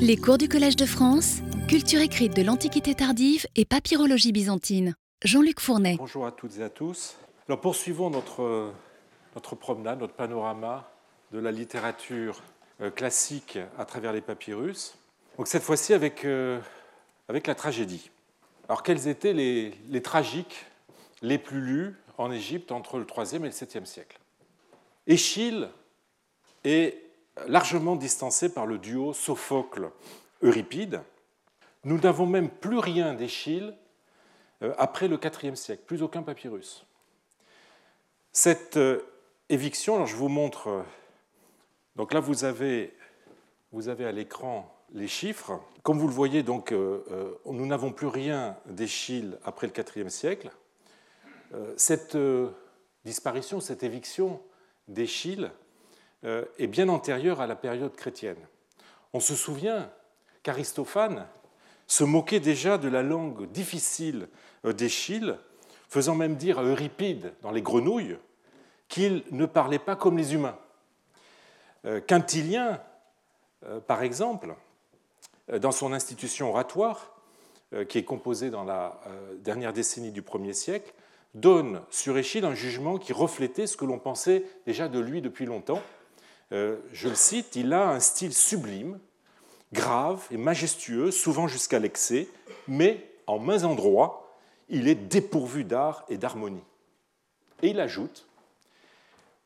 Les cours du Collège de France, culture écrite de l'Antiquité tardive et papyrologie byzantine. Jean-Luc Fournet. Bonjour à toutes et à tous. Alors poursuivons notre, notre promenade, notre panorama de la littérature euh, classique à travers les papyrus. Donc cette fois-ci avec, euh, avec la tragédie. Alors quels étaient les, les tragiques les plus lus en Égypte entre le 3e et le 7e siècle? Échille est largement distancé par le duo Sophocle-Euripide. Nous n'avons même plus rien d'Échille euh, après le IVe siècle, plus aucun papyrus. Cette euh, éviction, alors je vous montre, euh, donc là vous avez, vous avez à l'écran les chiffres. Comme vous le voyez, donc, nous n'avons plus rien d'Échille après le IVe siècle. Cette disparition, cette éviction d'Échille est bien antérieure à la période chrétienne. On se souvient qu'Aristophane se moquait déjà de la langue difficile euh, d'Échille, faisant même dire à Euripide dans les grenouilles qu'il ne parlait pas comme les humains. Euh, Quintilien, par exemple, dans son institution oratoire, qui est composée dans la dernière décennie du 1er siècle, donne sur Échille un jugement qui reflétait ce que l'on pensait déjà de lui depuis longtemps, euh, je le cite, il a un style sublime, grave et majestueux, souvent jusqu'à l'excès, mais en mains endroits, il est dépourvu d'art et d'harmonie. Et il ajoute,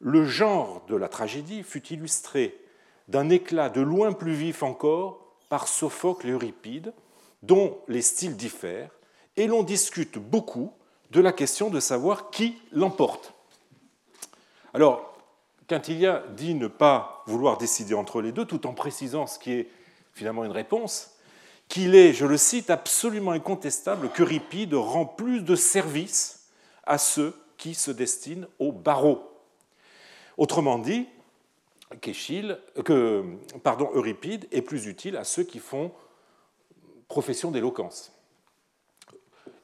le genre de la tragédie fut illustré d'un éclat de loin plus vif encore par Sophocle et Euripide, dont les styles diffèrent, et l'on discute beaucoup de la question de savoir qui l'emporte. Alors, Quintilia dit ne pas vouloir décider entre les deux, tout en précisant ce qui est finalement une réponse, qu'il est, je le cite, absolument incontestable qu'Euripide rend plus de service à ceux qui se destinent au barreau. Autrement dit, que pardon, est plus utile à ceux qui font profession d'éloquence.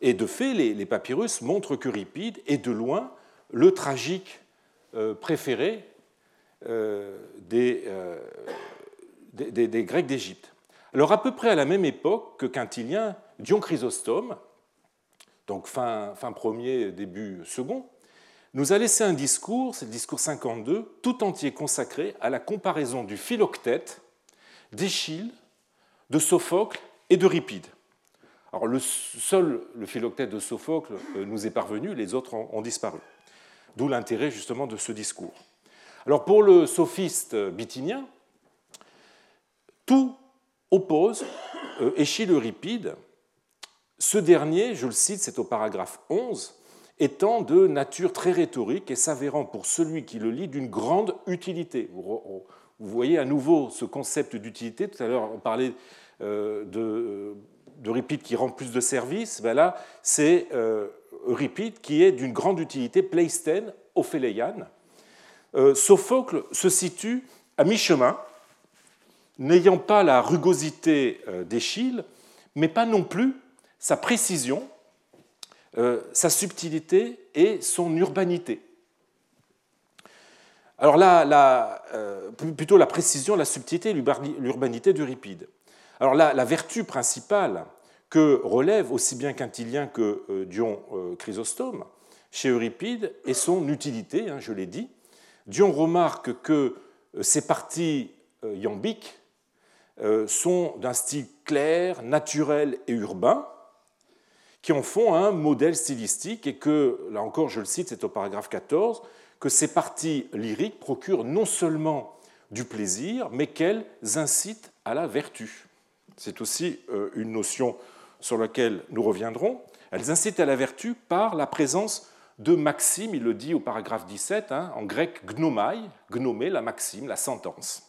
Et de fait, les, papyrus montrent qu'Euripide est de loin le tragique euh, préféré euh, euh, des, Grecs d'Égypte. Alors à peu près à la même époque que Quintilien, Dion Chrysostome, donc fin, fin premier, début second, nous a laissé un discours, c'est le discours 52, tout entier consacré à la comparaison du philoctète, d'Échille, de Sophocle et d'Euripide. Alors le seul le philoctète de Sophocle euh, nous est parvenu, les autres ont disparu. D'où l'intérêt justement de ce discours. Alors pour le sophiste bithynien, tout oppose euh, Échille Euripide. Ce dernier, je le cite, c'est au paragraphe 11, étant de nature très rhétorique et s'avérant pour celui qui le lit d'une grande utilité. Vous voyez à nouveau ce concept d'utilité. Tout à l'heure, on parlait euh, d'Euripide qui rend plus de services. Ben là, c'est euh, Euripide qui est d'une grande utilité, pleisten, ophéléiane. Euh, Sophocle se situe à mi-chemin, n'ayant pas la rugosité euh, d'Échille, mais pas non plus sa précision, euh, sa subtilité et son urbanité. Alors là, plutôt la précision, la subtilité l'urbanité d'Euripide. Alors là, la vertu principale que relève aussi bien Quintilien que Dion Chrysostome chez Euripide est son utilité, hein, je l'ai dit, Dion remarque que euh, ces parties euh, iambiques euh, sont d'un style clair, naturel et urbain, qui en font un modèle stylistique et que, là encore je le cite, c'est au paragraphe 14, que ces parties lyriques procurent non seulement du plaisir, mais qu'elles incitent à la vertu. C'est aussi une notion sur laquelle nous reviendrons. Elles incitent à la vertu par la présence de maxime, il le dit au paragraphe 17, hein, en grec gnomai, gnomé, la maxime, la sentence.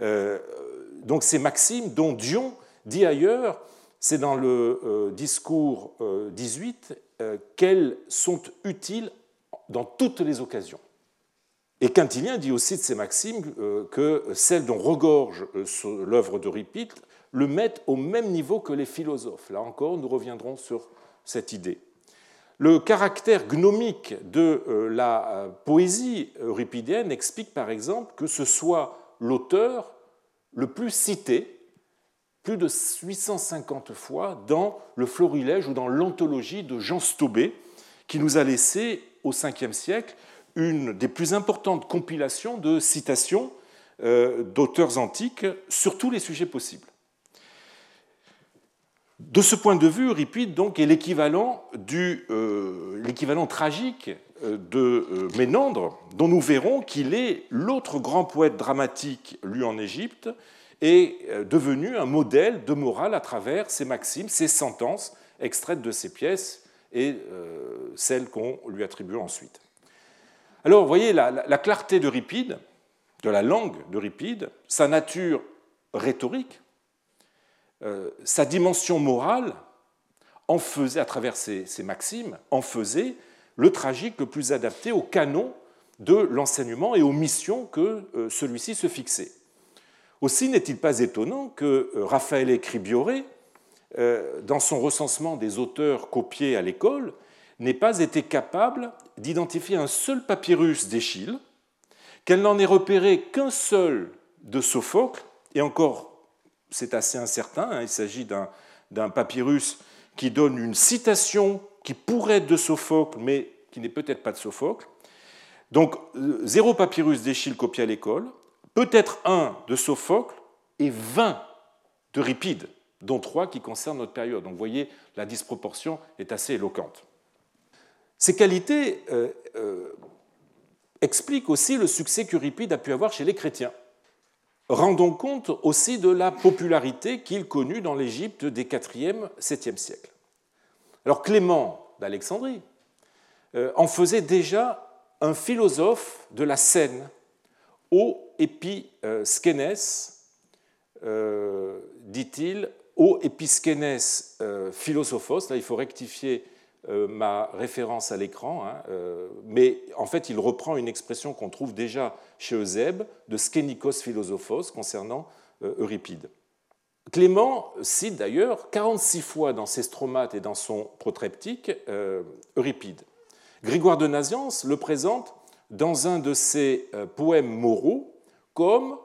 Euh, donc ces maximes dont Dion dit ailleurs, c'est dans le euh, discours 18, euh, qu'elles sont utiles dans toutes les occasions. Et Quintilien dit aussi de ces maximes que celles dont regorge l'œuvre d'Euripide le mettent au même niveau que les philosophes. Là encore, nous reviendrons sur cette idée. Le caractère gnomique de euh, la euh, poésie euripidienne explique par exemple que ce soit l'auteur le plus cité, plus de 850 fois, dans le florilège ou dans l'anthologie de Jean Staubé, qui nous a laissé au Ve siècle une des plus importantes compilations de citations euh, d'auteurs antiques sur tous les sujets possibles. De ce point de vue, Euripide donc, est l'équivalent euh, tragique euh, de Ménandre, dont nous verrons qu'il est l'autre grand poète dramatique lu en Égypte et devenu un modèle de morale à travers ses maximes, ses sentences extraites de ses pièces et celles qu'on lui attribue ensuite. Alors, vous voyez, la, la clarté d'Euripide, de la langue d'Euripide, sa nature rhétorique, euh, sa dimension morale, en faisait, à travers ses, maximes, en faisait le tragique le plus adapté au canon de l'enseignement et aux missions que euh, celui-ci se fixait. Aussi n'est-il pas étonnant que euh, Raphaël Cribioré, dans son recensement des auteurs copiés à l'école, n'ait pas été capable d'identifier un seul papyrus d'Échille, qu'elle n'en ait repéré qu'un seul de Sophocle, et encore, c'est assez incertain, hein, il s'agit d'un papyrus qui donne une citation qui pourrait être de Sophocle, mais qui n'est peut-être pas de Sophocle. Donc, euh, zéro papyrus d'Échille copié à l'école, peut-être un de Sophocle et vingt d'Euripide, dont trois qui concernent notre période. Donc, vous voyez, la disproportion est assez éloquente. Ces qualités euh, euh, expliquent aussi le succès qu'Euripide a pu avoir chez les chrétiens. Rendons compte aussi de la popularité qu'il connut dans l'Égypte des 4e, 7e siècles. Alors Clément d'Alexandrie euh, en faisait déjà un philosophe de la scène, o episkenes, dit-il, o episkenes philosophos, là il faut rectifier euh, ma référence à l'écran, hein, euh, mais en fait il reprend une expression qu'on trouve déjà chez Eusèbe de skenikos philosophos concernant euh, Euripide. Clément cite d'ailleurs 46 fois dans ses stromates et dans son protreptique Euripide. Grégoire de Naziance le présente dans un de ses poèmes moraux comme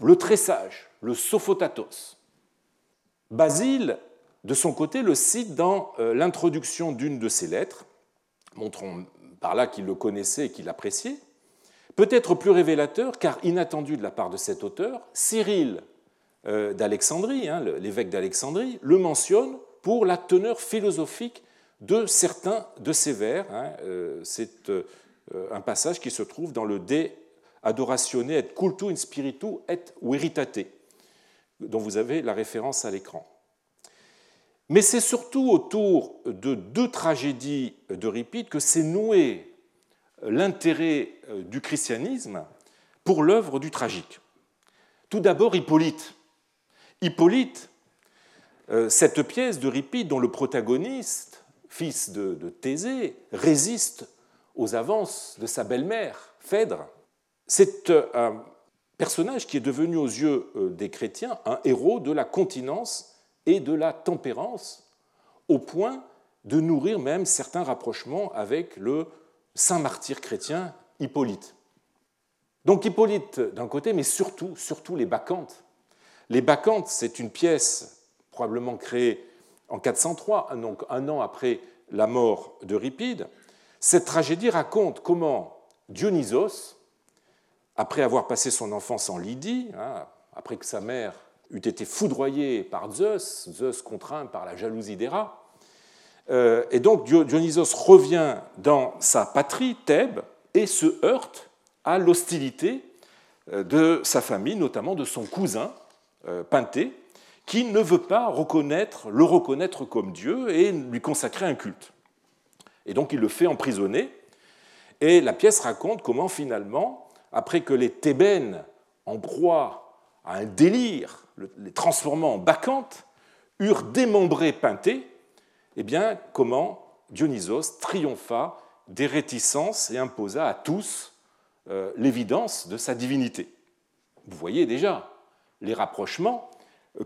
le très sage, le Sophotatos. Basile de son côté, le cite dans euh, l'introduction d'une de ses lettres, montrant par là qu'il le connaissait et qu'il l'appréciait. Peut-être plus révélateur, car inattendu de la part de cet auteur, Cyril euh, d'Alexandrie, hein, l'évêque d'Alexandrie, le mentionne pour la teneur philosophique de certains de ses vers. Hein, euh, c'est un passage qui se trouve dans le De Adoratione et cultu in spiritu et veritate, dont vous avez la référence à l'écran. Mais c'est surtout autour de deux tragédies d'Euripide que s'est noué l'intérêt euh, du christianisme pour l'œuvre du tragique. Tout d'abord, Hippolyte. Hippolyte, euh, cette pièce d'Euripide dont le protagoniste, fils de, Thésée, résiste aux avances de sa belle-mère, Phèdre, c'est euh, un personnage qui est devenu aux yeux des chrétiens un héros de la continence et de la tempérance, au point de nourrir même certains rapprochements avec le saint martyr chrétien Hippolyte. Donc Hippolyte d'un côté, mais surtout, surtout les Bacchantes. Les Bacchantes, c'est une pièce probablement créée en 403, donc un an après la mort d'Euripide. Cette tragédie raconte comment Dionysos, après avoir passé son enfance en Lydie, hein, après que sa mère eût été foudroyé par Zeus, Zeus contraint par la jalousie d'Héra. Euh, et donc Dionysos revient dans sa patrie, Thèbes, et se heurte à l'hostilité euh, de sa famille, notamment de son cousin, euh, Pynthée, qui ne veut pas le reconnaître comme Dieu et lui consacrer un culte. Et donc il le fait emprisonner. Et la pièce raconte comment finalement, après que les Thébaines, en proie à un délire les transformant en bacchantes, eurent démembré Pynthée, eh bien, comment Dionysos triompha des réticences et imposa à tous euh, l'évidence de sa divinité. Vous voyez déjà les rapprochements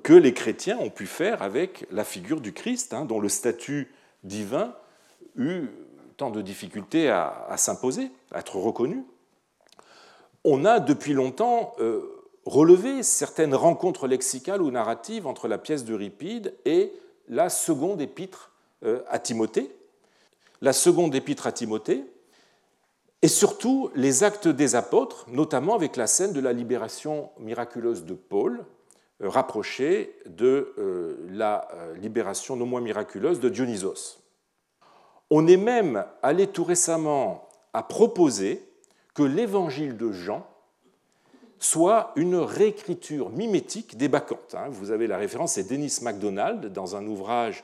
que les chrétiens ont pu faire avec la figure du Christ, hein, dont le statut divin eut tant de difficultés à, s'imposer, à être reconnu. On a depuis longtemps euh, relever certaines rencontres lexicales ou narratives entre la pièce d'Euripide et la seconde épître à Timothée. La seconde épître à Timothée, et surtout les actes des apôtres, notamment avec la scène de la libération miraculeuse de Paul, euh, rapprochée de euh, la euh, libération non moins miraculeuse de Dionysos. On est même allé tout récemment à proposer que l'évangile de Jean soit une réécriture mimétique des Bacchantes. Hein. Vous avez la référence, c'est Denis MacDonald dans un ouvrage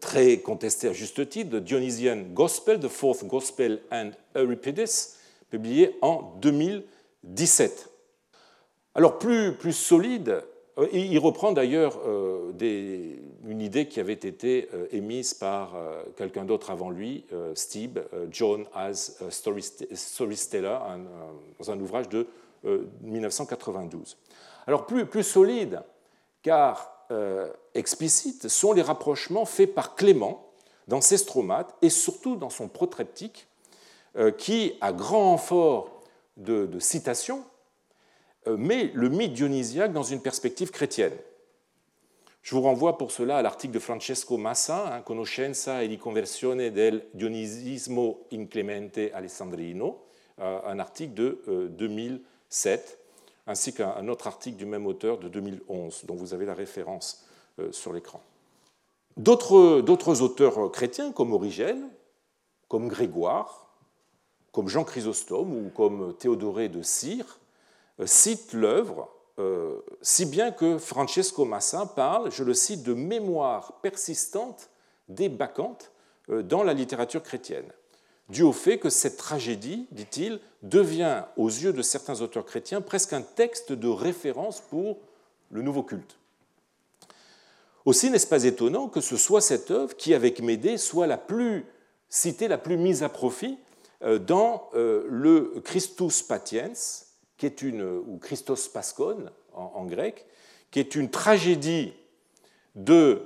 très contesté à juste titre, The Dionysian Gospel, The Fourth Gospel and Euripides, publié en 2017. Alors plus, plus solide, euh, il reprend d'ailleurs euh, une idée qui avait été euh, émise par quelqu'un d'autre avant lui, Steve, John as Storyteller, dans un ouvrage de 1992. Alors plus, plus solide, car euh, explicites sont les rapprochements faits par Clément dans ses stromates et surtout dans son protreptique, euh, qui, à grand renfort de, citations, euh, met le mythe dionysiaque dans une perspective chrétienne. Je vous renvoie pour cela à l'article de Francesco Massa, hein, Conoscenza e di conversione del Dionisismo in Clemente Alessandrino, un article de 2007 ainsi qu'un autre article du même auteur de 2011, dont vous avez la référence euh, sur l'écran. D'autres auteurs chrétiens, comme Origène, comme Grégoire, comme Jean Chrysostome ou comme Théodoré de Cire, euh, citent l'œuvre, euh, si bien que Francesco Massa parle, je le cite, de mémoire persistante des bacchantes dans la littérature chrétienne dû au fait que cette tragédie, dit-il, devient aux yeux de certains auteurs chrétiens presque un texte de référence pour le nouveau culte. Aussi n'est-ce pas étonnant que ce soit cette œuvre qui, avec Médée, soit la plus citée, la plus mise à profit euh, dans euh, le Christus Patiens, ou Christos Paschon en grec, qui est une tragédie de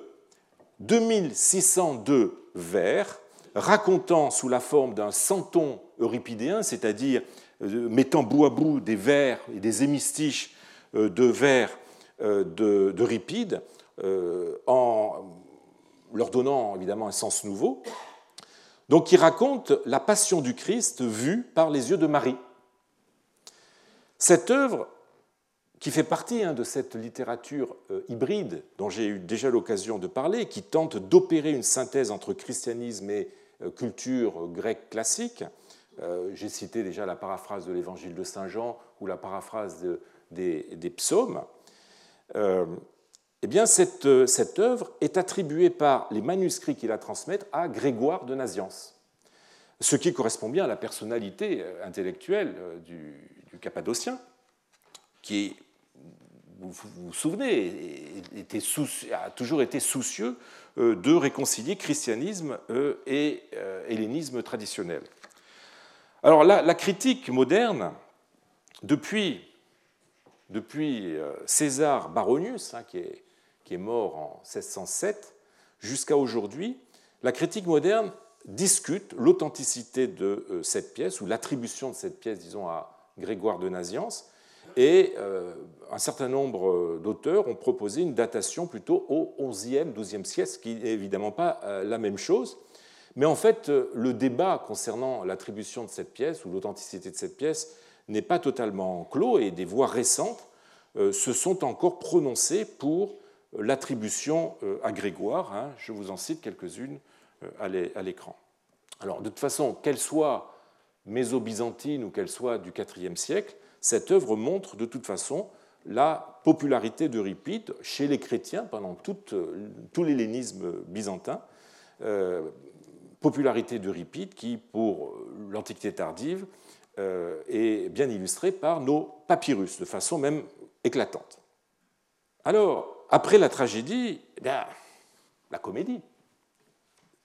2602 vers racontant sous la forme d'un centon euripidéen, c'est-à-dire euh, mettant bout à bout des vers et des hémistiches euh, de vers euh, d'Euripide, en leur donnant évidemment un sens nouveau. Donc, qui raconte la passion du Christ vue par les yeux de Marie. Cette œuvre, qui fait partie hein, de cette littérature hybride dont j'ai eu déjà l'occasion de parler, qui tente d'opérer une synthèse entre christianisme et culture grecque classique. Euh, j'ai cité déjà la paraphrase de l'évangile de Saint Jean ou la paraphrase des, psaumes. Euh, eh bien, cette, œuvre est attribuée par les manuscrits qui la transmettent à Grégoire de Naziance, ce qui correspond bien à la personnalité intellectuelle du, Cappadocien, qui, vous vous souvenez, a toujours été soucieux euh, de réconcilier christianisme euh, et euh, hellénisme traditionnel. Alors la, critique moderne, depuis, depuis César Baronius, hein, qui, est, qui, est, mort en 1607, jusqu'à aujourd'hui, la critique moderne discute l'authenticité de cette pièce ou l'attribution de cette pièce, disons, à Grégoire de Naziance, et euh, un certain nombre d'auteurs ont proposé une datation plutôt au XIe, XIIe siècle, ce qui n'est évidemment pas euh, la même chose. Mais en fait, euh, le débat concernant l'attribution de cette pièce ou l'authenticité de cette pièce n'est pas totalement clos et des voix récentes se sont encore prononcées pour l'attribution à Grégoire. Hein. Je vous en cite quelques-unes à l'écran. Alors, de toute façon, qu'elle soit méso-byzantine ou qu'elle soit du IVe siècle, cette œuvre montre de toute façon la popularité d'Euripide chez les chrétiens pendant tout, tout l'hellénisme byzantin, euh, popularité d'Euripide qui, pour l'Antiquité tardive, euh, est bien illustrée par nos papyrus, de façon même éclatante. Alors, après la tragédie, eh la comédie.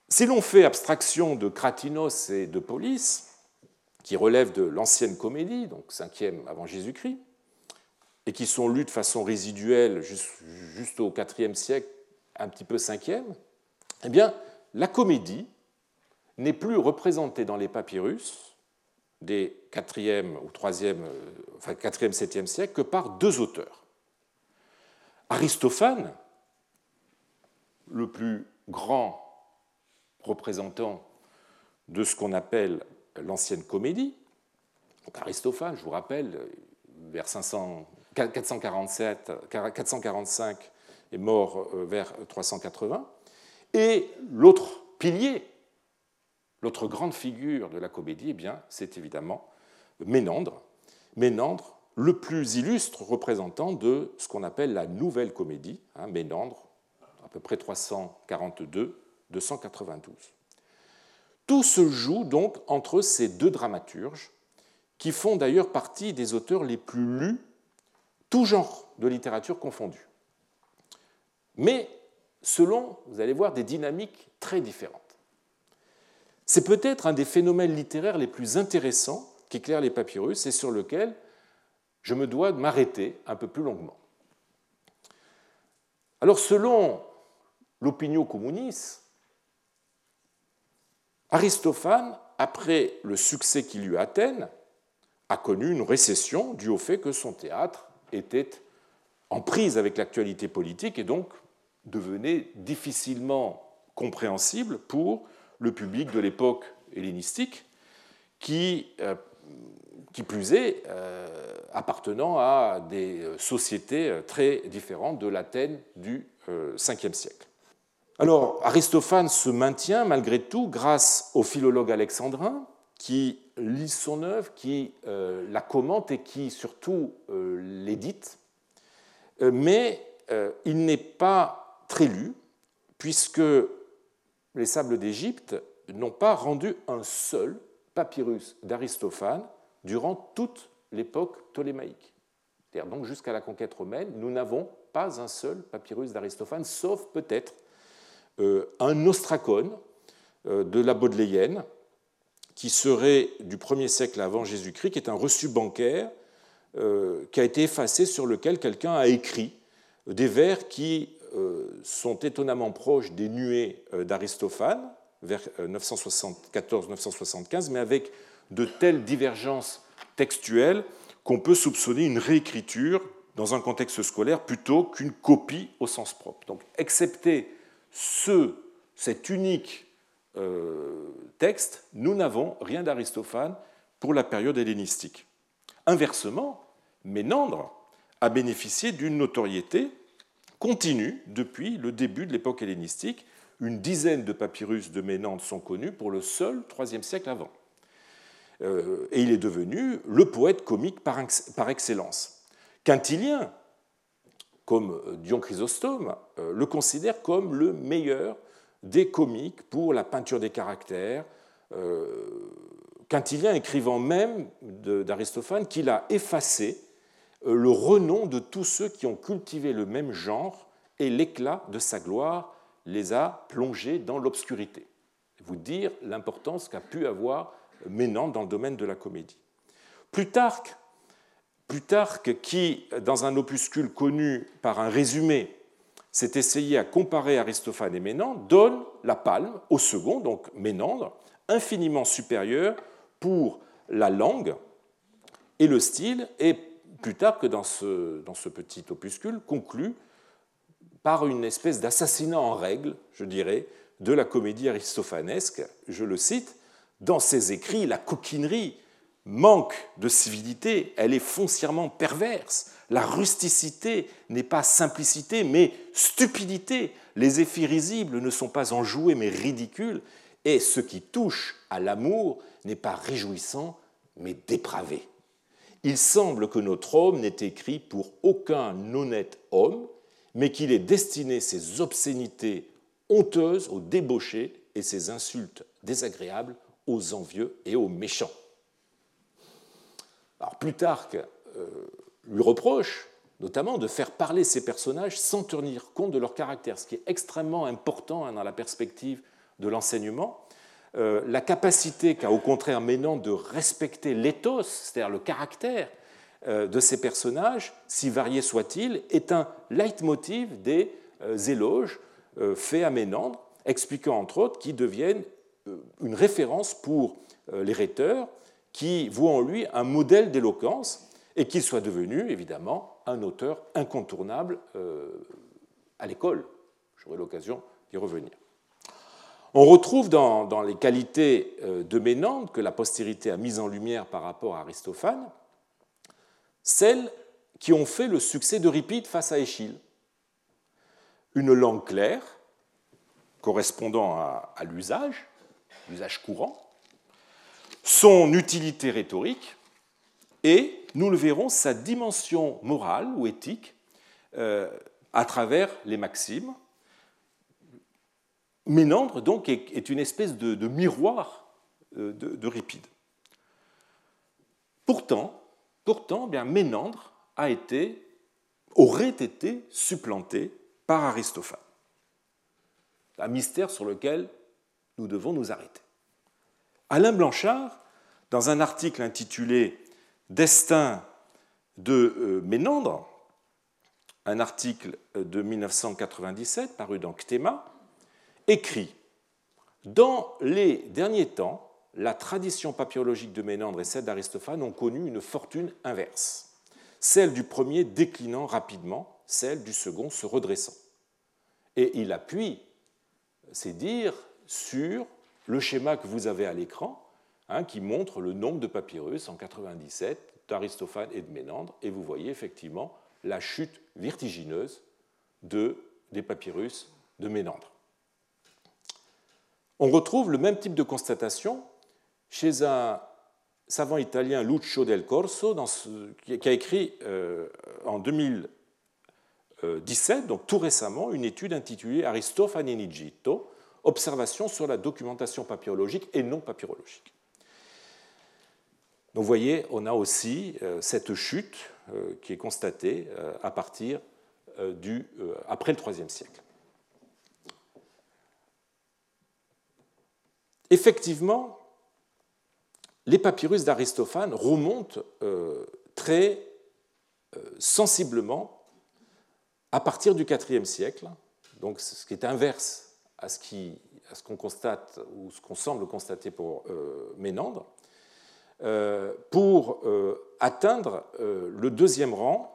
Si l'on fait abstraction de Cratinos et de Polis, qui relèvent de l'ancienne comédie, donc 5e avant Jésus-Christ, et qui sont lus de façon résiduelle juste au IVe siècle, un petit peu 5e, eh bien, la comédie n'est plus représentée dans les papyrus des 4e ou 3e, enfin 4e, 7e siècle que par deux auteurs. Aristophane, le plus grand représentant de ce qu'on appelle l'ancienne comédie, Aristophane, je vous rappelle, vers 500, 447, 445 est mort euh, vers 380, et l'autre pilier, l'autre grande figure de la comédie, eh bien, c'est évidemment Ménandre. Ménandre, le plus illustre représentant de ce qu'on appelle la nouvelle comédie, hein, Ménandre, à peu près 342-292. Tout se joue donc entre ces deux dramaturges, qui font d'ailleurs partie des auteurs les plus lus, tout genre de littérature confondue. Mais selon, vous allez voir, des dynamiques très différentes. C'est peut-être un des phénomènes littéraires les plus intéressants qu'éclairent les papyrus et sur lequel je me dois de m'arrêter un peu plus longuement. Alors, selon l'opinion communiste, Aristophane, après le succès qu'il eut à Athènes, a connu une récession due au fait que son théâtre était en prise avec l'actualité politique et donc devenait difficilement compréhensible pour le public de l'époque hellénistique, qui, euh, plus est, euh, appartenant à des sociétés très différentes de l'Athènes du Ve siècle. Alors, Aristophane se maintient malgré tout grâce au philologue alexandrin qui lit son œuvre, qui euh, la commente et qui surtout l'édite. Mais il n'est pas très lu, puisque les sables d'Égypte n'ont pas rendu un seul papyrus d'Aristophane durant toute l'époque ptolémaïque. C'est-à-dire donc jusqu'à la conquête romaine, nous n'avons pas un seul papyrus d'Aristophane, sauf peut-être euh, un ostracone euh, de la Baudelaïenne, qui serait du 1er siècle avant Jésus-Christ, qui est un reçu bancaire euh, qui a été effacé sur lequel quelqu'un a écrit des vers qui euh, sont étonnamment proches des nuées euh, d'Aristophane, vers 974-975, euh, mais avec de telles divergences textuelles qu'on peut soupçonner une réécriture dans un contexte scolaire plutôt qu'une copie au sens propre. Donc, excepté ce, cet unique texte, nous n'avons rien d'Aristophane pour la période hellénistique. Inversement, Ménandre a bénéficié d'une notoriété continue depuis le début de l'époque hellénistique. Une dizaine de papyrus de Ménandre sont connus pour le seul IIIe siècle avant. Euh, et il est devenu le poète comique par excellence. Quintilien, comme Dion Chrysostome, euh, le considère comme le meilleur des comiques pour la peinture des caractères. Euh, Quintilien écrivant même d'Aristophane qu'il a effacé euh, le renom de tous ceux qui ont cultivé le même genre et l'éclat de sa gloire les a plongés dans l'obscurité. Vous dire l'importance qu'a pu avoir Ménandre dans le domaine de la comédie. Plutarque, Plutarque qui, dans un opuscule connu par un résumé, s'est essayé à comparer Aristophane et Ménandre, donne la palme au second, donc Ménandre, infiniment supérieur pour la langue et le style, et plus tard que dans ce, dans ce petit opuscule, conclut par une espèce d'assassinat en règle, je dirais, de la comédie aristophanesque. Je le cite, dans ses écrits, la coquinerie manque de civilité, elle est foncièrement perverse. La rusticité n'est pas simplicité, mais stupidité. Les effets risibles ne sont pas enjoués, mais ridicules. Et ce qui touche à l'amour n'est pas réjouissant, mais dépravé il semble que notre homme n'est écrit pour aucun honnête homme, mais qu'il ait destiné ses obscénités honteuses aux débauchés et ses insultes désagréables aux envieux et aux méchants. Alors Plutarque euh, lui reproche notamment de faire parler ces personnages sans tenir compte de leur caractère, ce qui est extrêmement important hein, dans la perspective de l'enseignement, euh, la capacité qu'a au contraire Ménandre de respecter l'éthos, c'est-à-dire le caractère euh, de ces personnages, si variés soient-ils, est un leitmotiv des éloges faits à Ménandre, expliquant entre autres qu'ils deviennent une référence pour les rhéteurs qui voit en lui un modèle d'éloquence et qu'il soit devenu, évidemment, un auteur incontournable euh, à l'école. J'aurai l'occasion d'y revenir. On retrouve dans, les qualités euh, de Ménandre que la postérité a mises en lumière par rapport à Aristophane, celles qui ont fait le succès d'Euripide face à Échille. Une langue claire, correspondant à l'usage, l'usage courant, son utilité rhétorique et, nous le verrons, sa dimension morale ou éthique euh, à travers les maximes. Ménandre, donc, est, une espèce de, miroir euh, d'Euripide. Pourtant, pourtant bien, Ménandre a été, aurait été supplanté par Aristophane. Un mystère sur lequel nous devons nous arrêter. Alain Blanchard, dans un article intitulé Destin de euh, Ménandre, un article de 1997 paru dans Cthéma, écrit Dans les derniers temps, la tradition papyrologique de Ménandre et celle d'Aristophane ont connu une fortune inverse, celle du premier déclinant rapidement, celle du second se redressant. Et il appuie ses dires sur le schéma que vous avez à l'écran, hein, qui montre le nombre de papyrus en 97 d'Aristophane et de Ménandre, et vous voyez effectivement la chute vertigineuse de, des papyrus de Ménandre. On retrouve le même type de constatation chez un savant italien Lucio del Corso, qui a écrit euh, en 2017, donc tout récemment, une étude intitulée Aristophane in Egitto, observation sur la documentation papyrologique et non papyrologique. Donc vous voyez, on a aussi euh, cette chute euh, qui est constatée euh, à partir du, après le IIIe siècle. Effectivement, les papyrus d'Aristophane remontent très sensiblement à partir du IVe siècle, donc ce qui est inverse à ce qu'on constate ou ce qu'on semble constater pour euh, Ménandre, euh, pour euh, atteindre le deuxième rang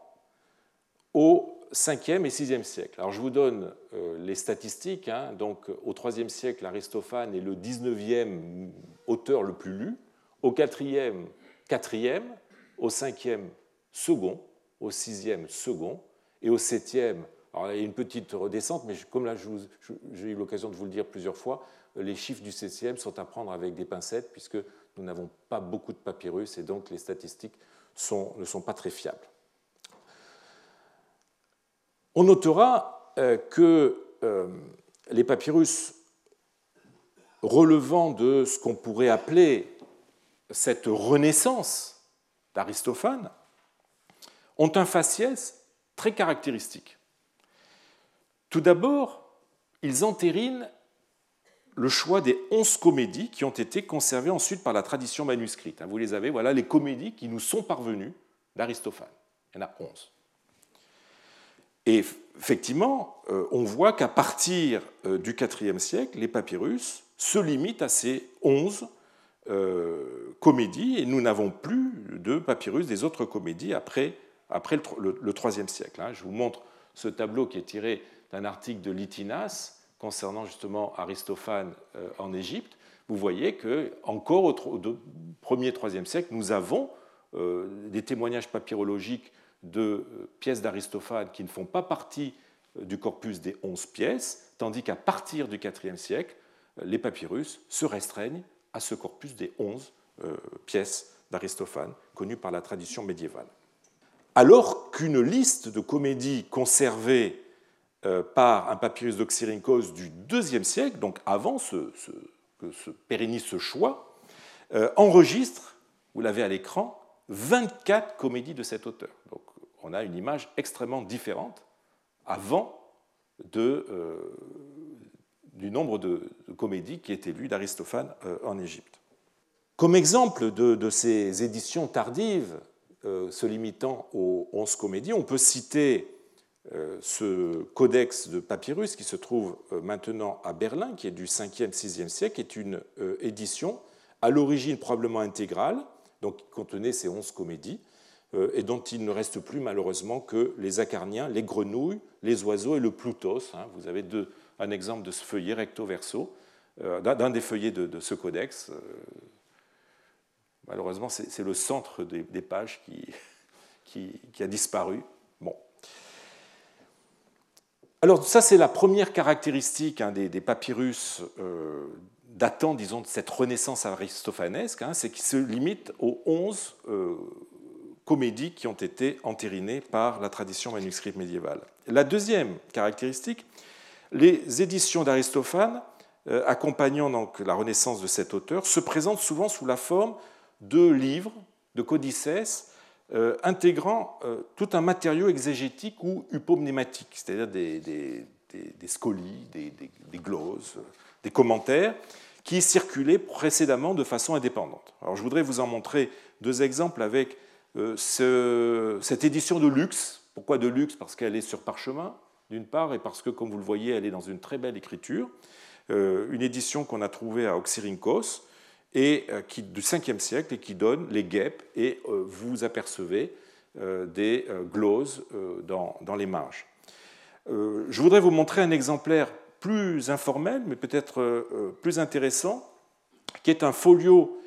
au 5e et 6e siècle. Alors je vous donne les statistiques. Hein. donc au 3e siècle, Aristophane est le 19e auteur le plus lu, au 4e, 4e, au 5e, second, au 6e, second, et au 7e, alors, il y a une petite redescente, mais comme là, j'ai eu l'occasion de vous le dire plusieurs fois, les chiffres du CCM sont à prendre avec des pincettes, puisque nous n'avons pas beaucoup de papyrus, et donc les statistiques ne sont pas très fiables. On notera euh, que euh, les papyrus relevant de ce qu'on pourrait appeler cette renaissance d'Aristophane ont un faciès très caractéristique. Tout d'abord, ils entérinent le choix des onze comédies qui ont été conservées ensuite par la tradition manuscrite. Vous les avez, voilà les comédies qui nous sont parvenues d'Aristophane. Il y en a onze. Et effectivement, euh, on voit qu'à partir euh, du IVe siècle, les papyrus se limitent à ces onze euh, comédies et nous n'avons plus de papyrus des autres comédies après, après le, IIIe siècle. Hein. Je vous montre ce tableau qui est tiré d'un article de Litinas concernant justement Aristophane euh, en Égypte, vous voyez que encore au 1er 3e siècle, nous avons euh, des témoignages papyrologiques de euh, pièces d'Aristophane qui ne font pas partie du corpus des 11 pièces, tandis qu'à partir du 4e siècle, les papyrus se restreignent à ce corpus des 11 pièces d'Aristophane connues par la tradition médiévale. Alors qu'une liste de comédies conservées par un papyrus d'Oxyrhynchos du IIe siècle, donc avant ce, que se pérennise ce choix, euh, enregistre, vous l'avez à l'écran, 24 comédies de cet auteur. Donc on a une image extrêmement différente avant euh, du nombre de, comédies qui étaient lues d'Aristophane en Égypte. Comme exemple de, ces éditions tardives, se limitant aux 11 comédies, on peut citer euh, ce codex de papyrus qui se trouve euh, maintenant à Berlin, qui est du 5e, 6e siècle, est une euh, édition à l'origine probablement intégrale, donc qui contenait ces onze comédies, euh, et dont il ne reste plus malheureusement que les acarniens, les grenouilles, les oiseaux et le plutos. Hein. Vous avez un exemple de ce feuillet recto-verso, euh, d'un des feuillets de, ce codex. Malheureusement, c'est le centre des, pages qui, a disparu. Bon. Alors ça, c'est la première caractéristique hein, des, papyrus datant, disons, de cette renaissance aristophanesque, hein, c'est qu'il se limite aux 11 euh, comédies qui ont été entérinées par la tradition manuscrite médiévale. La deuxième caractéristique, les éditions d'Aristophane, euh, accompagnant donc la renaissance de cet auteur, se présentent souvent sous la forme de livres, de codices, euh, intégrant tout un matériau exégétique ou upomnématique, c'est-à-dire des, scolies, des, gloses, des commentaires, qui circulaient précédemment de façon indépendante. Alors, je voudrais vous en montrer deux exemples avec euh, ce, cette édition de luxe. Pourquoi de luxe? Parce qu'elle est sur parchemin, d'une part, et parce que, comme vous le voyez, elle est dans une très belle écriture. Euh, une édition qu'on a trouvée à Oxyrhynchos, et euh, qui, du 5e siècle et qui donne les guêpes, et vous apercevez des gloses dans, dans, les marges. je voudrais vous montrer un exemplaire plus informel, mais peut-être euh, plus intéressant, qui est un folio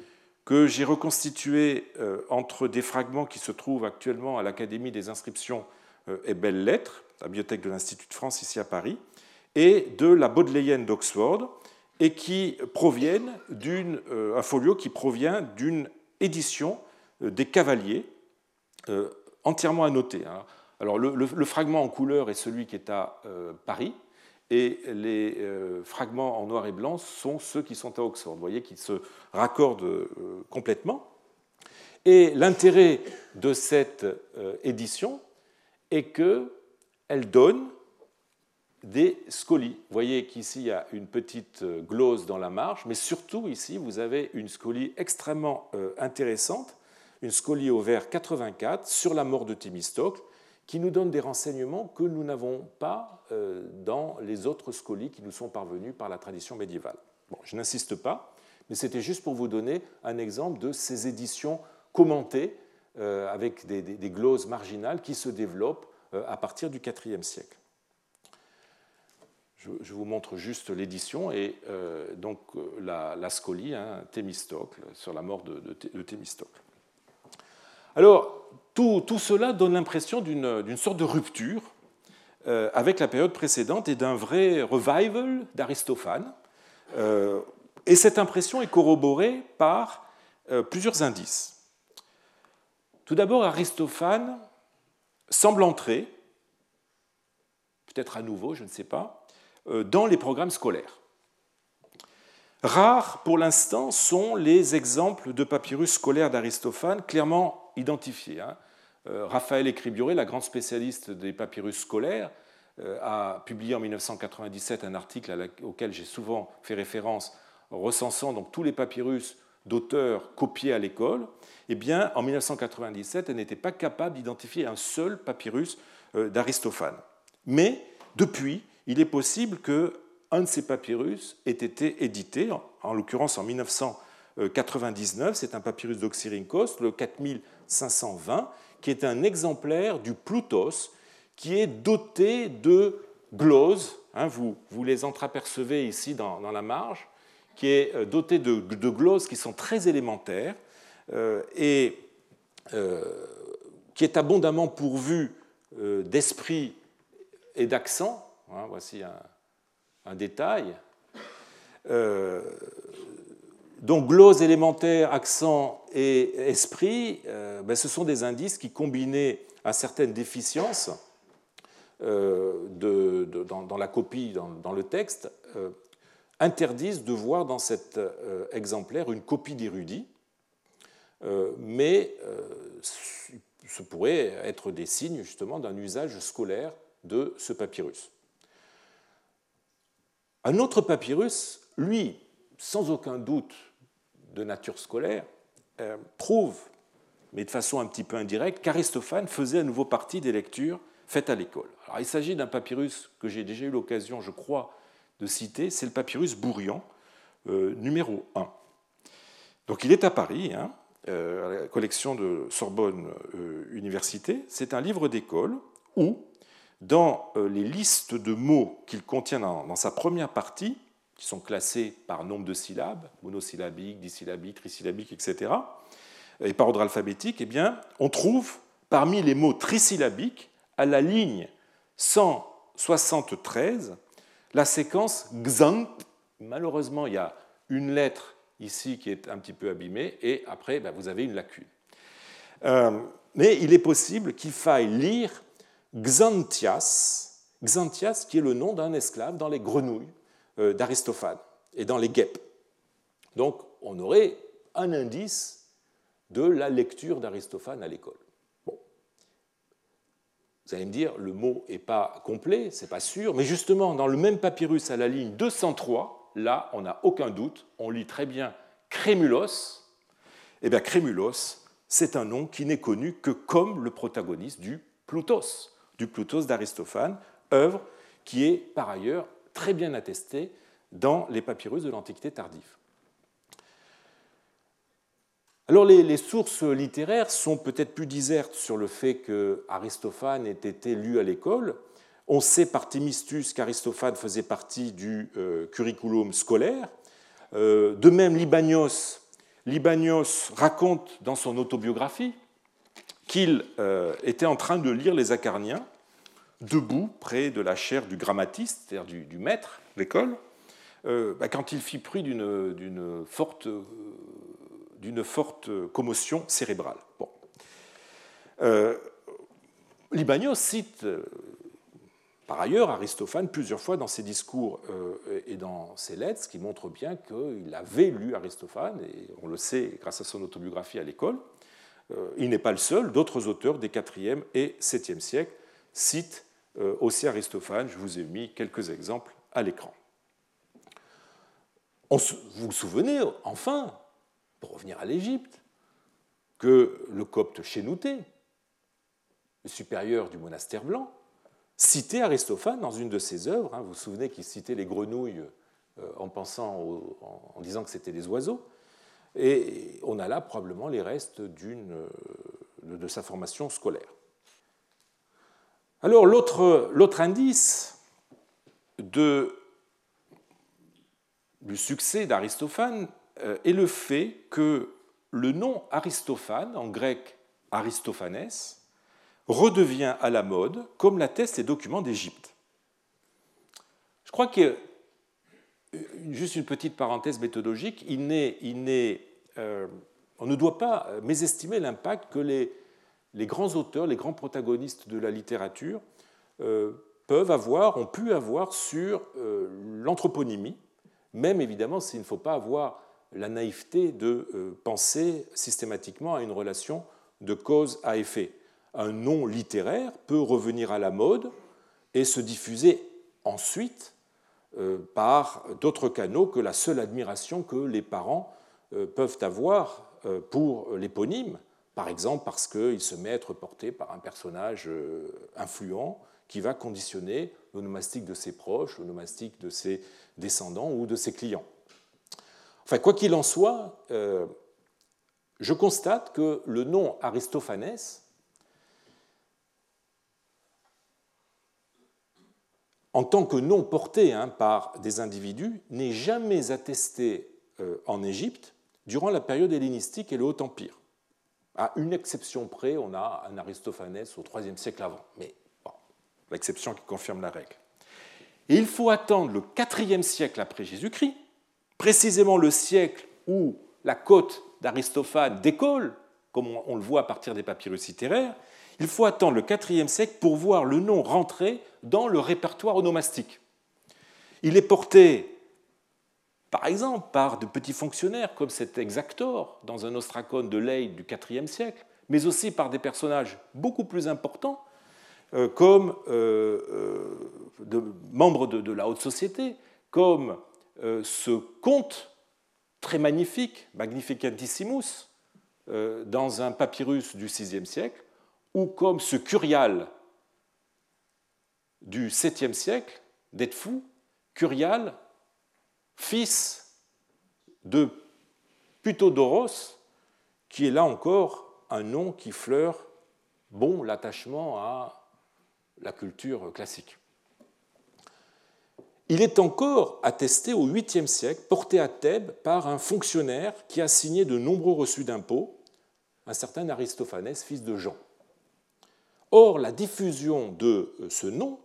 que j'ai reconstitué euh, entre des fragments qui se trouvent actuellement à l'Académie des inscriptions euh, et belles lettres, la bibliothèque de l'Institut de France ici à Paris, et de la Bodleienne d'Oxford, et qui proviennent d'un folio qui provient d'une édition des Cavaliers, entièrement annoté. Hein. Alors le, fragment en couleur est celui qui est à Paris, et les euh, fragments en noir et blanc sont ceux qui sont à Oxford. Vous voyez qu'ils se raccordent euh, complètement. Et l'intérêt de cette euh, édition est qu'elle donne des scolies. Vous voyez qu'ici, il y a une petite glose dans la marge, mais surtout ici, vous avez une scolie extrêmement intéressante, une scolie au vert 84 sur la mort de Thémistocle, qui nous donne des renseignements que nous n'avons pas euh, dans les autres scolies qui nous sont parvenus par la tradition médiévale. Bon, je n'insiste pas, mais c'était juste pour vous donner un exemple de ces éditions commentées euh, avec des, gloses marginales qui se développent euh, à partir du IVe siècle. Je, vous montre juste l'édition et donc la, scolie, hein, Thémistocle, sur la mort de, Thémistocle. Alors, tout, cela donne l'impression d'une sorte de rupture euh, avec la période précédente et d'un vrai revival d'Aristophane. Euh, et cette impression est corroborée par euh, plusieurs indices. Tout d'abord, Aristophane semble entrer, peut-être à nouveau, je ne sais pas, dans les programmes scolaires. Rares pour l'instant sont les exemples de papyrus scolaires d'Aristophane clairement identifiés. Hein. Euh, Raphaël Écribioré, la grande spécialiste des papyrus scolaires, euh, a publié en 1997 un article auquel j'ai souvent fait référence, recensant donc tous les papyrus d'auteurs copiés à l'école. Eh bien, en 1997, elle n'était pas capable d'identifier un seul papyrus euh, d'Aristophane. Mais depuis, il est possible que un de ces papyrus ait été édité, en l'occurrence en 1999, c'est un papyrus d'Oxyrhynchos, le 4520, qui est un exemplaire du Plutos, qui est doté de gloses, hein, vous, les entreapercevez ici dans, la marge, qui est euh, doté de, gloses qui sont très élémentaires euh, et euh, qui est abondamment pourvu d'esprit et d'accent. Hein, voici un, détail. Donc glose élémentaire, accent et esprit, euh, ben, ce sont des indices qui, combinés à certaines déficiences euh, dans, la copie, dans, le texte, euh, interdisent de voir dans cet exemplaire une copie d'érudit, mais ce pourrait être des signes justement d'un usage scolaire de ce papyrus. Un autre papyrus, lui, sans aucun doute de nature scolaire, euh, prouve, mais de façon un petit peu indirecte, qu'Aristophane faisait à nouveau partie des lectures faites à l'école. Il s'agit d'un papyrus que j'ai déjà eu l'occasion, je crois, de citer, c'est le papyrus Bourrian, euh, numéro 1. Donc il est à Paris, hein, à la collection de Sorbonne Université. C'est un livre d'école où, dans les listes de mots qu'il contient dans, sa première partie, qui sont classés par nombre de syllabes, monosyllabiques, dissyllabiques, trisyllabiques, etc., et par ordre alphabétique, eh bien, on trouve parmi les mots trisyllabiques, à la ligne 173, la séquence xant. Malheureusement, il y a une lettre ici qui est un petit peu abîmée, et après, ben, vous avez une lacune. Euh, mais il est possible qu'il faille lire Xanthias, Xanthias qui est le nom d'un esclave dans les grenouilles euh, d'Aristophane et dans les guêpes. Donc on aurait un indice de la lecture d'Aristophane à l'école. Vous allez me dire, le mot n'est pas complet, c'est pas sûr, mais justement, dans le même papyrus à la ligne 203, là, on n'a aucun doute, on lit très bien Crémulos. Eh bien, Crémulos, c'est un nom qui n'est connu que comme le protagoniste du Plutos, du Plutos d'Aristophane, œuvre qui est par ailleurs très bien attestée dans les papyrus de l'Antiquité tardive. Alors les, sources littéraires sont peut-être plus disertes sur le fait que Aristophane ait été lu à l'école. On sait par Thémistus qu'Aristophane faisait partie du euh, curriculum scolaire. Euh, de même, Libanios, Libanios raconte dans son autobiographie qu'il euh, était en train de lire les Acarniens debout près de la chaire du grammatiste, c'est-à-dire du, maître l'école, bah, quand il fit prix d'une forte d'une forte commotion cérébrale. Bon. Euh, cite euh, par ailleurs Aristophane plusieurs fois dans ses discours euh, et dans ses lettres, ce qui montre bien qu'il avait lu Aristophane, et on le sait grâce à son autobiographie à l'école. Il n'est pas le seul, d'autres auteurs des 4e et 7e siècles citent aussi Aristophane. Je vous ai mis quelques exemples à l'écran. Vous vous souvenez, enfin, pour revenir à l'Égypte, que le copte Chénouté, le supérieur du monastère blanc, citait Aristophane dans une de ses œuvres. Hein. vous vous souvenez qu'il citait les grenouilles euh, en, en disant que c'était des oiseaux. Et on a là probablement les restes euh, de sa formation scolaire. Alors l'autre indice de, du succès d'Aristophane, euh, est le fait que le nom Aristophane, en grec Aristophanes, redevient à la mode, comme l'attestent les documents d'Égypte. Je crois que, euh, juste une petite parenthèse méthodologique, il euh, on ne doit pas mésestimer l'impact que les, grands auteurs, les grands protagonistes de la littérature peuvent avoir, ont pu avoir sur l'anthroponymie, même évidemment s'il ne faut pas avoir la naïveté de euh, penser systématiquement à une relation de cause à effet. Un nom littéraire peut revenir à la mode et se diffuser ensuite euh, par d'autres canaux que la seule admiration que les parents euh, peuvent avoir pour l'éponyme, par exemple parce qu'il se met à être porté par un personnage influent qui va conditionner le nomastique de ses proches, le nomastique de ses descendants ou de ses clients. Enfin, quoi qu'il en soit, euh, je constate que le nom Aristophanes en tant que nom porté hein, par des individus, n'est jamais attesté euh, en Égypte durant la période hellénistique et le Haut Empire. À une exception près, on a un Aristophanes au IIIe siècle avant, mais l'exception qui confirme la règle. Et il faut attendre le IVe siècle après Jésus-Christ précisément le siècle où la côte d'Aristophane décolle, comme on le voit à partir des papyrus littéraires, il faut attendre le IVe siècle pour voir le nom rentrer dans le répertoire onomastique. Il est porté, par exemple, par de petits fonctionnaires comme cet Exactor dans un ostracone de Leyde du IVe siècle, mais aussi par des personnages beaucoup plus importants euh, comme euh, euh, membres de, la haute société, comme ce conte très magnifique, Magnificentissimus, dans un papyrus du VIe siècle, ou comme ce curial du 7e siècle, d'Edfou, curial, fils de Putodoros, qui est là encore un nom qui fleure bon l'attachement à la culture classique. Il est encore attesté au 8e siècle, porté à Thèbes par un fonctionnaire qui a signé de nombreux reçus d'impôts, un certain Aristophanès, fils de Jean. Or, la diffusion de ce nom,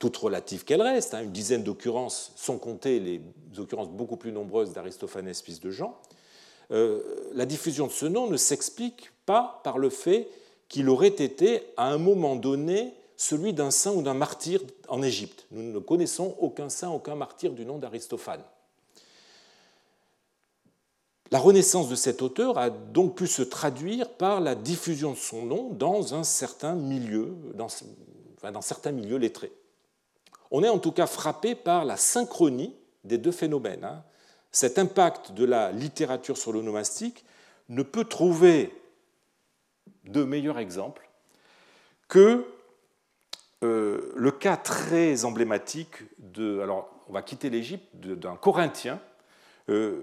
toute relative qu'elle reste, hein, une dizaine d'occurrences, sans compter les occurrences beaucoup plus nombreuses d'Aristophanès, fils de Jean, euh, la diffusion de ce nom ne s'explique pas par le fait qu'il aurait été, à un moment donné, celui d'un saint ou d'un martyr en Égypte. Nous ne connaissons aucun saint, aucun martyr du nom d'Aristophane. La renaissance de cet auteur a donc pu se traduire par la diffusion de son nom dans un certain milieu, dans, dans certains milieux lettrés. On est en tout cas frappé par la synchronie des deux phénomènes. Hein. Cet impact de la littérature sur le nomastique ne peut trouver de meilleur exemple que euh, le cas très emblématique de. Alors, on va quitter l'Égypte, d'un Corinthien, euh,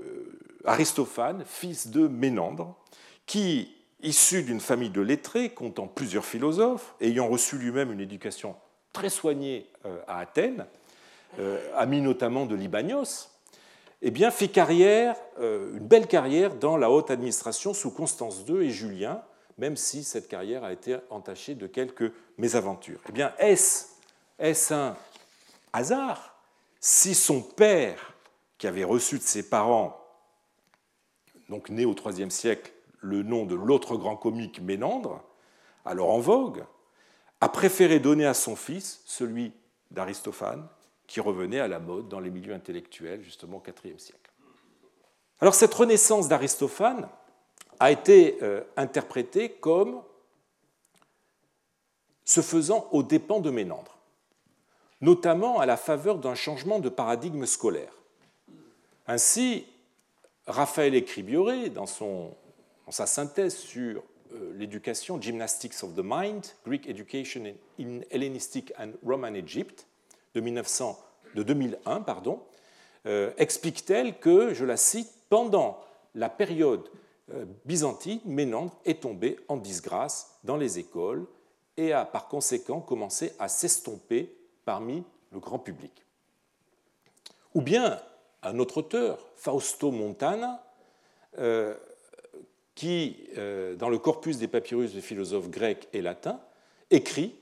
Aristophane, fils de Ménandre, qui, issu d'une famille de lettrés, comptant plusieurs philosophes, ayant reçu lui-même une éducation très soignée à Athènes, ami notamment de Libanios, eh bien, fit carrière, une belle carrière dans la haute administration sous Constance II et Julien, même si cette carrière a été entachée de quelques mésaventures. Eh bien, est-ce un hasard si son père, qui avait reçu de ses parents, donc né au IIIe siècle, le nom de l'autre grand comique Ménandre, alors en vogue, a préféré donner à son fils celui d'Aristophane, qui revenait à la mode dans les milieux intellectuels, justement au IVe siècle. Alors cette renaissance d'Aristophane, a été euh, interprété comme se faisant aux dépens de Ménandre, notamment à la faveur d'un changement de paradigme scolaire. Ainsi, Raphaël Écribioré, dans, dans sa synthèse sur l'éducation, Gymnastics of the Mind, Greek Education in Hellenistic and Roman Egypt, de, 1900, de 2001, pardon, euh, explique-t-elle que, je la cite, pendant la période euh, byzantine, Ménandre est tombé en disgrâce dans les écoles et a par conséquent commencé à s'estomper parmi le grand public. Ou bien un autre auteur, Fausto Montana, euh, qui, euh, dans le corpus des papyrus des philosophes grecs et latins, écrit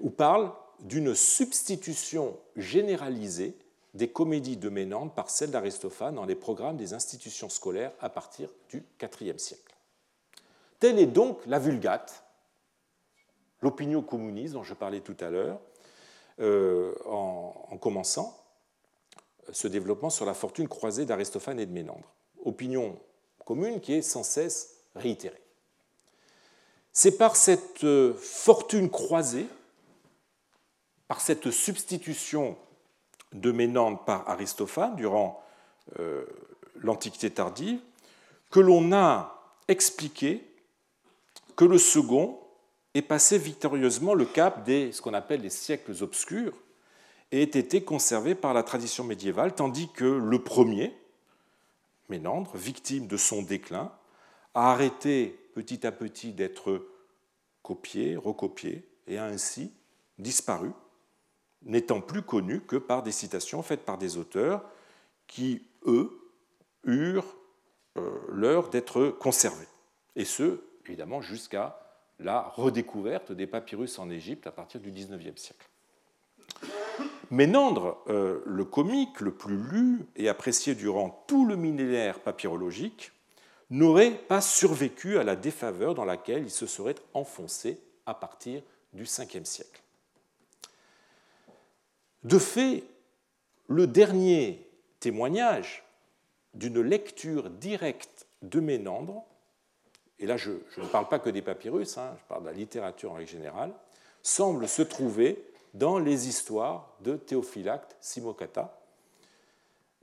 ou parle d'une substitution généralisée des comédies de Ménandre par celles d'Aristophane dans les programmes des institutions scolaires à partir du IVe siècle. Telle est donc la Vulgate, l'opinion communiste dont je parlais tout à l'heure, euh, en, en, commençant ce développement sur la fortune croisée d'Aristophane et de Ménandre. Opinion commune qui est sans cesse réitérée. C'est par cette euh, fortune croisée, par cette substitution de Ménandre par Aristophane durant euh, l'Antiquité tardive, que l'on a expliqué que le second est passé victorieusement le cap des ce qu'on appelle les siècles obscurs et ait été conservé par la tradition médiévale, tandis que le premier, Ménandre, victime de son déclin, a arrêté petit à petit d'être copié, recopié, et a ainsi disparu n'étant plus connu que par des citations faites par des auteurs qui, eux, eurent euh, l'heure d'être conservés. Et ce, évidemment, jusqu'à la redécouverte des papyrus en Égypte à partir du XIXe siècle. Ménandre, euh, le comique le plus lu et apprécié durant tout le millénaire papyrologique, n'aurait pas survécu à la défaveur dans laquelle il se serait enfoncé à partir du Ve siècle. De fait, le dernier témoignage d'une lecture directe de Ménandre, et là je, ne parle pas que des papyrus, hein, je parle de la littérature en règle générale, semble se trouver dans les histoires de Théophylacte Simocata,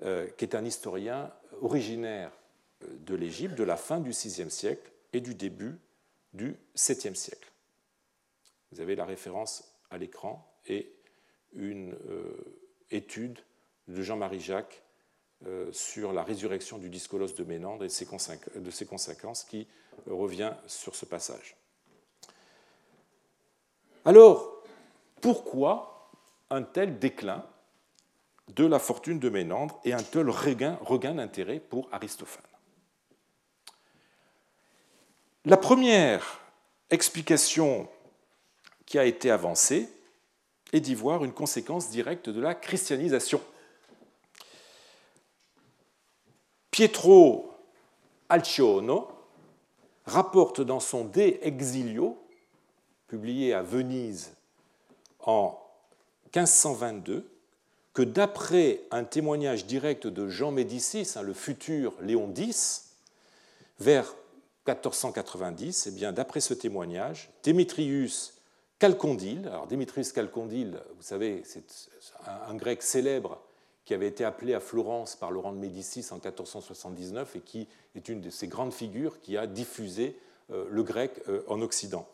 euh, qui est un historien originaire euh, de l'Égypte de la fin du VIe siècle et du début du VIIe siècle. Vous avez la référence à l'écran et une euh, étude de Jean-Marie Jacques sur la résurrection du discolos de Ménandre et de ses conséquences qui revient sur ce passage. Alors, pourquoi un tel déclin de la fortune de Ménandre et un tel regain, d'intérêt pour Aristophane? La première explication qui a été avancée est d'y voir une conséquence directe de la christianisation. Pietro Alciono rapporte dans son De Exilio, publié à Venise en 1522, que d'après un témoignage direct de Jean Médicis, hein, le futur Léon X, vers 1490, eh bien, d'après ce témoignage, Démétrius Calcondyle, alors Démétrius vous savez, c'est un grec célèbre qui avait été appelé à Florence par Laurent de Médicis en 1479 et qui est une de ces grandes figures qui a diffusé euh, le grec euh, en Occident.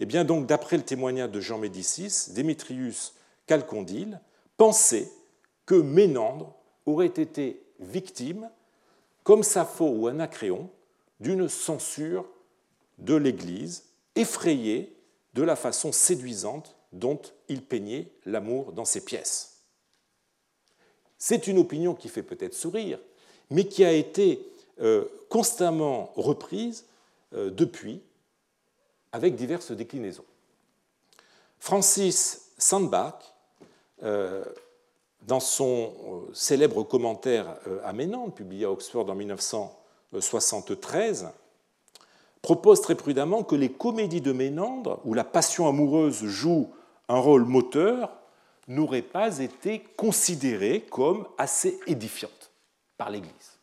Eh bien, donc, d'après le témoignage de Jean Médicis, Démétrius Calcondyle pensait que Ménandre aurait été victime, comme Sappho ou Anacréon, d'une censure de l'Église, effrayé de la façon séduisante dont il peignait l'amour dans ses pièces. C'est une opinion qui fait peut-être sourire, mais qui a été euh, constamment reprise euh, depuis avec diverses déclinaisons. Francis Sandbach, euh, dans son célèbre commentaire à Ménande, publié à Oxford en 1973, propose très prudemment que les comédies de Ménandre, où la passion amoureuse joue un rôle moteur, n'aurait pas été considérée comme assez édifiante par l'Église.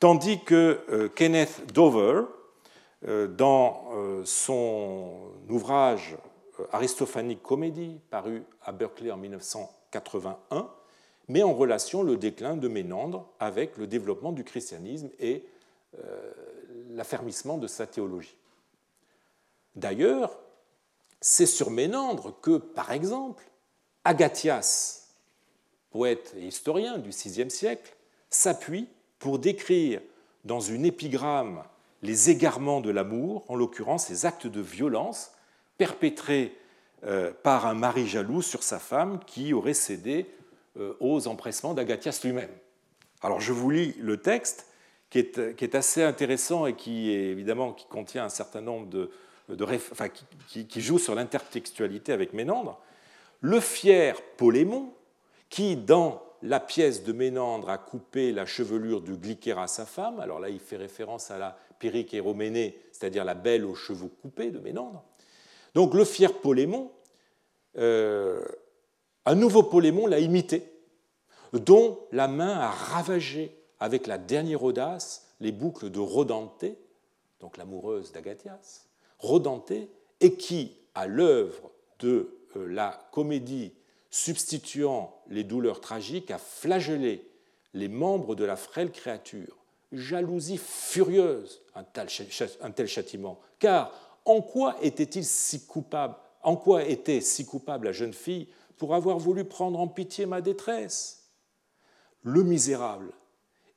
Tandis que euh, Kenneth Dover, euh, dans euh, son ouvrage Aristophanique Comédie, paru à Berkeley en 1981, met en relation le déclin de Ménandre avec le développement du christianisme et l'affermissement de sa théologie. D'ailleurs, c'est sur Ménandre que, par exemple, Agathias, poète et historien du VIe siècle, s'appuie pour décrire dans une épigramme les égarements de l'amour, en l'occurrence les actes de violence perpétrés euh, par un mari jaloux sur sa femme qui aurait cédé euh, aux empressements d'Agathias lui-même. Alors je vous lis le texte qui est, assez intéressant et qui évidemment qui contient un certain nombre de, qui, qui, joue sur l'intertextualité avec Ménandre le fier Polémon, qui, dans la pièce de Ménandre, a coupé la chevelure du Glycéra à sa femme, alors là il fait référence à la Pyrrhique Héroménée, c'est-à-dire la belle aux cheveux coupés de Ménandre. Donc le fier Polémon, euh, un nouveau Polémon l'a imité, dont la main a ravagé avec la dernière audace les boucles de Rodante, donc l'amoureuse d'Agathias, Rodante, et qui, à l'œuvre de euh, la comédie substituant les douleurs tragiques a flagellé les membres de la frêle créature. Jalousie furieuse, un tel, châtiment. Car en quoi était-il si coupable En quoi était si coupable la jeune fille pour avoir voulu prendre en pitié ma détresse? Le misérable,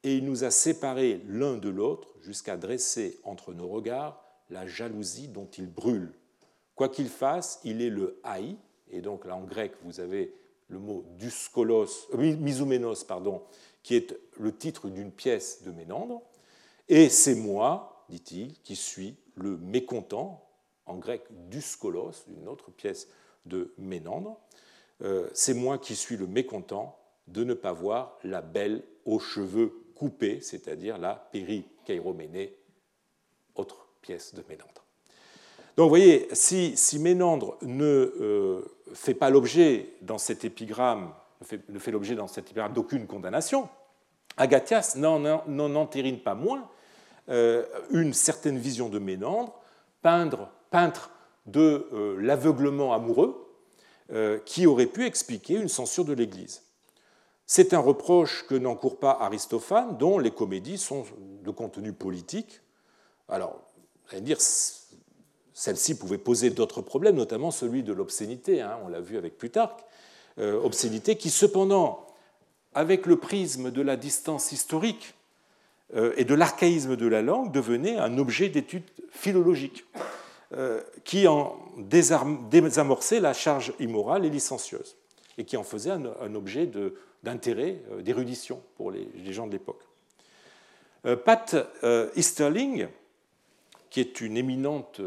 et il nous a séparés l'un de l'autre jusqu'à dresser entre nos regards la jalousie dont il brûle. Quoi qu'il fasse, il est le haï, et donc là en grec vous avez le mot duskolos, euh, misouménos, pardon, qui est le titre d'une pièce de Ménandre, et c'est moi, dit-il, qui suis le mécontent, en grec duskolos, une autre pièce de Ménandre, euh, c'est moi qui suis le mécontent de ne pas voir la belle aux cheveux coupés, c'est-à-dire la périkeiroménée, autre pièce de Ménandre. Donc vous voyez, si, Ménandre ne euh, fait pas l'objet dans cet épigramme, ne fait, l'objet dans cet épigramme d'aucune condamnation, Agathias n'en entérine pas moins euh, une certaine vision de Ménandre, peindre, peintre de euh, l'aveuglement amoureux, qui aurait pu expliquer une censure de l'Église. C'est un reproche que n'encourt pas Aristophane, dont les comédies sont de contenu politique. Alors, allez dire, celle-ci pouvait poser d'autres problèmes, notamment celui de l'obscénité, hein, on l'a vu avec Plutarque, euh, obscénité qui cependant avec le prisme de la distance historique euh, et de l'archaïsme de la langue, devenait un objet d'étude philologique euh, qui en désamorçait la charge immorale et licencieuse et qui en faisait un, objet d'intérêt, euh, d'érudition pour les, gens de l'époque. Pat Easterling, qui est une éminente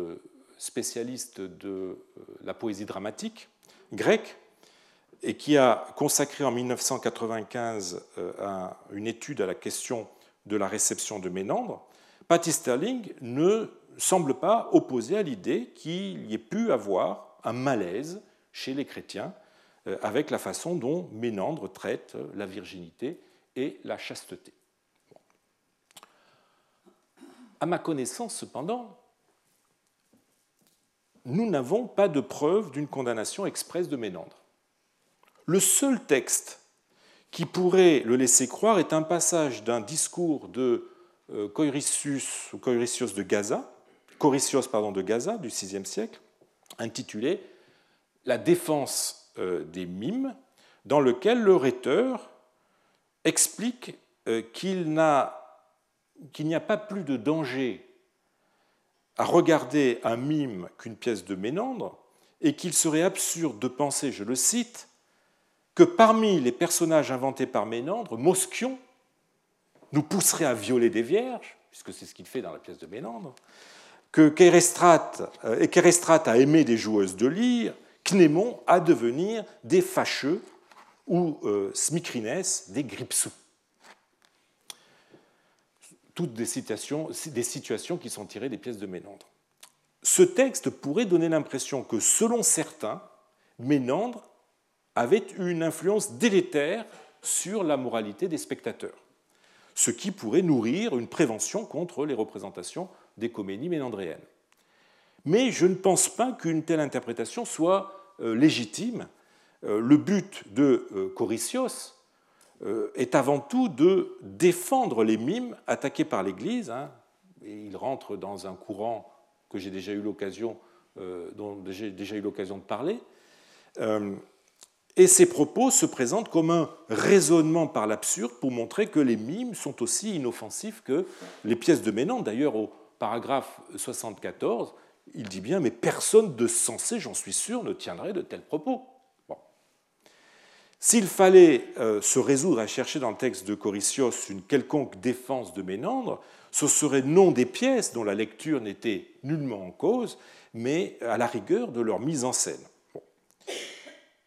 spécialiste de la poésie dramatique grecque, et qui a consacré en 1995 une étude à la question de la réception de Ménandre, Patty Sterling ne semble pas opposé à l'idée qu'il y ait pu avoir un malaise chez les chrétiens euh, avec la façon dont Ménandre traite la virginité et la chasteté. À ma connaissance, cependant, nous n'avons pas de preuve d'une condamnation expresse de Ménandre. Le seul texte qui pourrait le laisser croire est un passage d'un discours de euh, Coiricius de Gaza, Coricios pardon, de Gaza du VIe siècle, intitulé La défense euh, des mimes, dans lequel le rhéteur explique euh, qu'il n'y a pas plus de danger à regarder un mime qu'une pièce de Ménandre, et qu'il serait absurde de penser, je le cite, que parmi les personnages inventés par Ménandre, Moschion nous pousserait à violer des vierges, puisque c'est ce qu'il fait dans la pièce de Ménandre, que Kéréstrate a aimé des joueuses de lyre, Cnémon à devenir des fâcheux ou euh, des gripsous. Toutes des situations qui sont tirées des pièces de Ménandre. Ce texte pourrait donner l'impression que, selon certains, Ménandre avait une influence délétère sur la moralité des spectateurs, ce qui pourrait nourrir une prévention contre les représentations des comédies ménandréennes. Mais je ne pense pas qu'une telle interprétation soit euh, légitime. Euh, le but de euh, Coricios est avant tout de défendre les mimes attaqués par l'Église. Hein, il rentre dans un courant que j'ai déjà eu l'occasion, dont j'ai déjà eu l'occasion de parler. Et ces propos se présentent comme un raisonnement par l'absurde pour montrer que les mimes sont aussi inoffensifs que les pièces de Ménandre. D'ailleurs, au paragraphe 74, il dit bien Mais personne de sensé, j'en suis sûr, ne tiendrait de tels propos. S'il fallait euh, se résoudre à chercher dans le texte de Coricios une quelconque défense de Ménandre, ce serait non des pièces dont la lecture n'était nullement en cause, mais à la rigueur de leur mise en scène.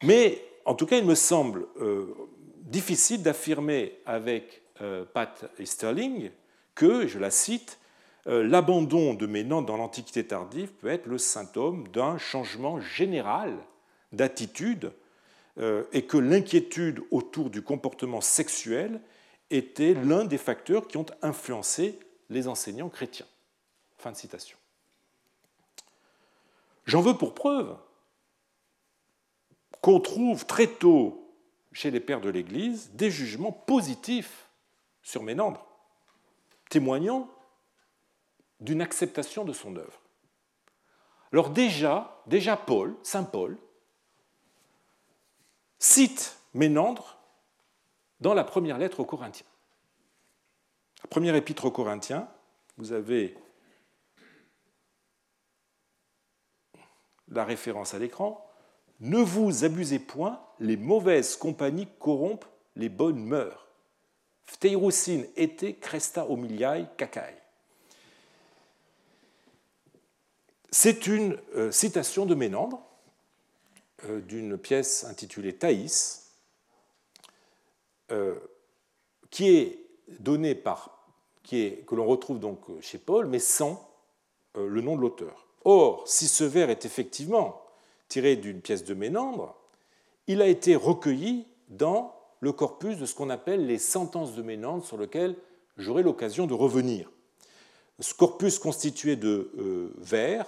Mais en tout cas, il me semble euh, difficile d'affirmer avec euh, Pat Easterling que, je la cite, euh, l'abandon de Ménandre dans l'Antiquité tardive peut être le symptôme d'un changement général d'attitude et que l'inquiétude autour du comportement sexuel était l'un des facteurs qui ont influencé les enseignants chrétiens. Fin de citation. J'en veux pour preuve qu'on trouve très tôt chez les pères de l'Église des jugements positifs sur Ménandre, témoignant d'une acceptation de son œuvre. Alors déjà, déjà Paul, Saint Paul, cite Ménandre dans la première lettre aux Corinthiens. La première épître aux Corinthiens, vous avez la référence à l'écran. Ne vous abusez point, les mauvaises compagnies corrompent les bonnes mœurs. Ete cresta homiliae cacae. C'est une euh, citation de Ménandre euh, d'une pièce intitulée Thaïs, euh, qui est donnée par, qui est, que l'on retrouve donc chez Paul, mais sans le nom de l'auteur. Or, si ce vers est effectivement tiré d'une pièce de Ménandre, il a été recueilli dans le corpus de ce qu'on appelle les sentences de Ménandre, sur lequel j'aurai l'occasion de revenir. Ce corpus constitué de vers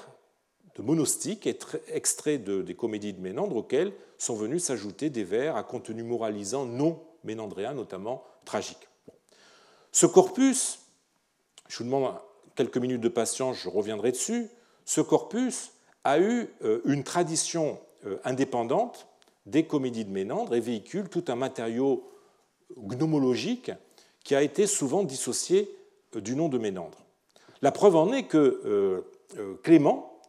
de monostique extrait de, des comédies de Ménandre auxquelles sont venus s'ajouter des vers à contenu moralisant non ménandréen, notamment tragique. Ce corpus, je vous demande quelques minutes de patience, je reviendrai dessus, ce corpus a eu euh, une tradition euh, indépendante des comédies de Ménandre et véhicule tout un matériau gnomologique qui a été souvent dissocié du nom de Ménandre. La preuve en est que Clément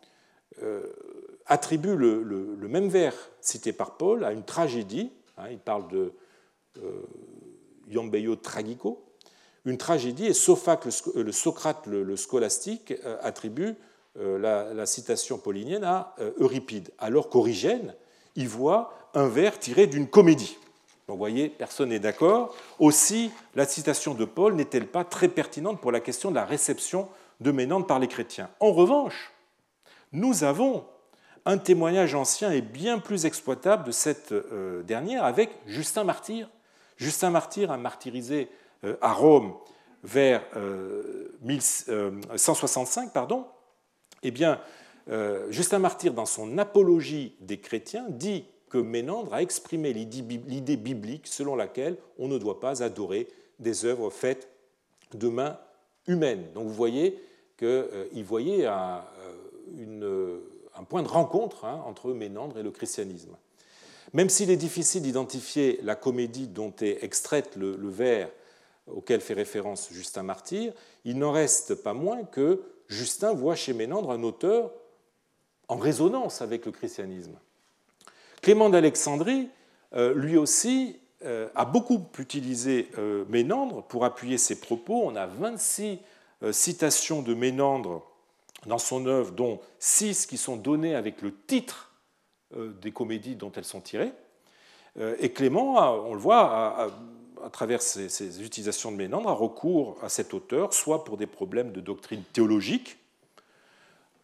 attribue le, même vers cité par Paul à une tragédie. Hein, il parle de Tragico, une tragédie, et Sophacle, le Socrate, le, scolastique, attribue la, citation paulinienne à Euripide, alors qu'Origène y voit un vers tiré d'une comédie. vous voyez, personne n'est d'accord. Aussi, la citation de Paul n'est-elle pas très pertinente pour la question de la réception de Ménandre par les chrétiens En revanche, nous avons un témoignage ancien et bien plus exploitable de cette euh, dernière avec Justin Martyr. Justin Martyr a martyrisé euh, à Rome vers 1165, euh, pardon. Eh bien, Justin Martyr, dans son Apologie des chrétiens, dit que Ménandre a exprimé l'idée biblique selon laquelle on ne doit pas adorer des œuvres faites de mains humaines. Donc vous voyez qu'il voyait un, une, un point de rencontre hein, entre Ménandre et le christianisme. Même s'il est difficile d'identifier la comédie dont est extraite le, vers auquel fait référence Justin Martyr, il n'en reste pas moins que Justin voit chez Ménandre un auteur en résonance avec le christianisme. Clément d'Alexandrie, euh, lui aussi, euh, a beaucoup utilisé euh, Ménandre pour appuyer ses propos. On a 26 citations de Ménandre dans son œuvre, dont six qui sont données avec le titre des comédies dont elles sont tirées. Et Clément, on le voit, à travers ses, utilisations de Ménandre, a recours à cet auteur, soit pour des problèmes de doctrine théologique,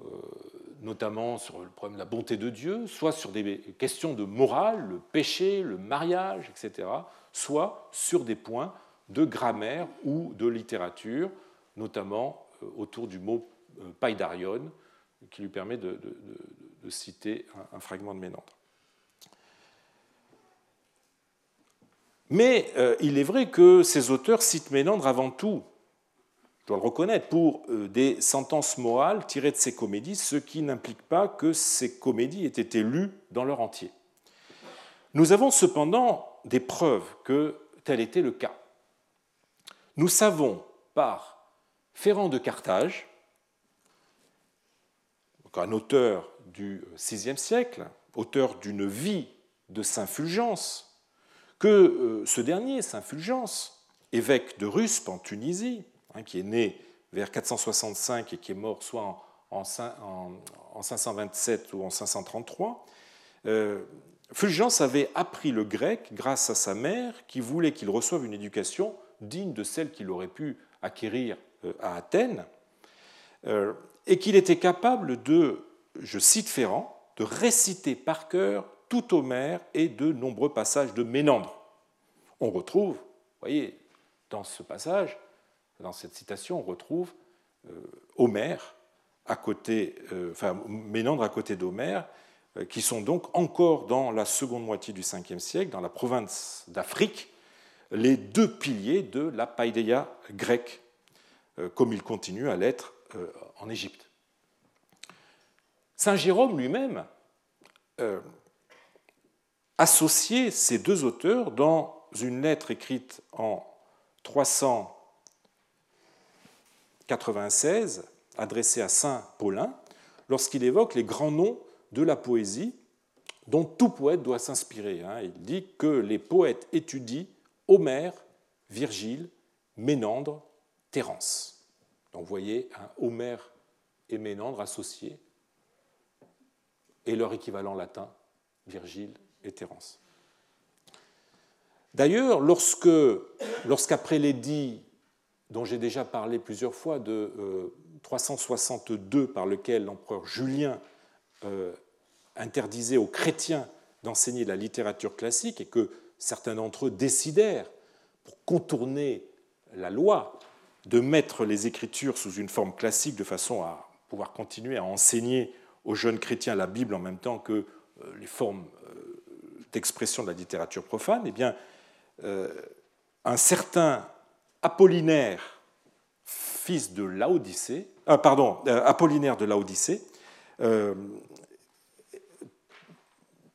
euh, notamment sur le problème de la bonté de Dieu, soit sur des questions de morale, le péché, le mariage, etc., soit sur des points de grammaire ou de littérature, notamment autour du mot euh, Païdarion, qui lui permet de, citer un, fragment de Ménandre. Mais euh, il est vrai que ces auteurs citent Ménandre avant tout, je dois le reconnaître, pour euh, des sentences morales tirées de ces comédies, ce qui n'implique pas que ces comédies aient été lues dans leur entier. Nous avons cependant des preuves que tel était le cas. Nous savons par Ferrand de Carthage un auteur du VIe siècle, auteur d'une vie de Saint Fulgence, que euh, ce dernier, Saint Fulgence, évêque de Ruspe en Tunisie, hein, qui est né vers 465 et qui est mort soit en, 527 ou en 533, euh, Fulgence avait appris le grec grâce à sa mère qui voulait qu'il reçoive une éducation digne de celle qu'il aurait pu acquérir euh, à Athènes et qu'il était capable de, je cite Ferrand, de réciter par cœur tout Homère et de nombreux passages de Ménandre. On retrouve, vous voyez, dans ce passage, dans cette citation, on retrouve euh, Homère à côté, euh, enfin Ménandre à côté d'Homère, euh, qui sont donc encore dans la seconde moitié du 5 siècle, dans la province d'Afrique, les deux piliers de la païdéia grecque, comme il continue à l'être en Égypte. Saint Jérôme lui-même associait ces deux auteurs dans une lettre écrite en 396, adressée à Saint Paulin, lorsqu'il évoque les grands noms de la poésie dont tout poète doit s'inspirer. Hein. Il dit que les poètes étudient Homère, Virgile, Ménandre, Terence. Donc vous voyez, hein, Homère et Ménandre associés, et leur équivalent latin, Virgile D'ailleurs, lorsque, lorsqu'après l'édit dont j'ai déjà parlé plusieurs fois de 362 euh, par lequel l'empereur Julien euh, interdisait aux chrétiens d'enseigner la littérature classique et que certains d'entre eux décidèrent, pour contourner la loi, de mettre les écritures sous une forme classique de façon à pouvoir continuer à enseigner aux jeunes chrétiens la Bible en même temps que euh, les formes d'expression de la littérature profane, eh bien, euh, un certain Apollinaire, fils de Laodicée, pardon, Apollinaire de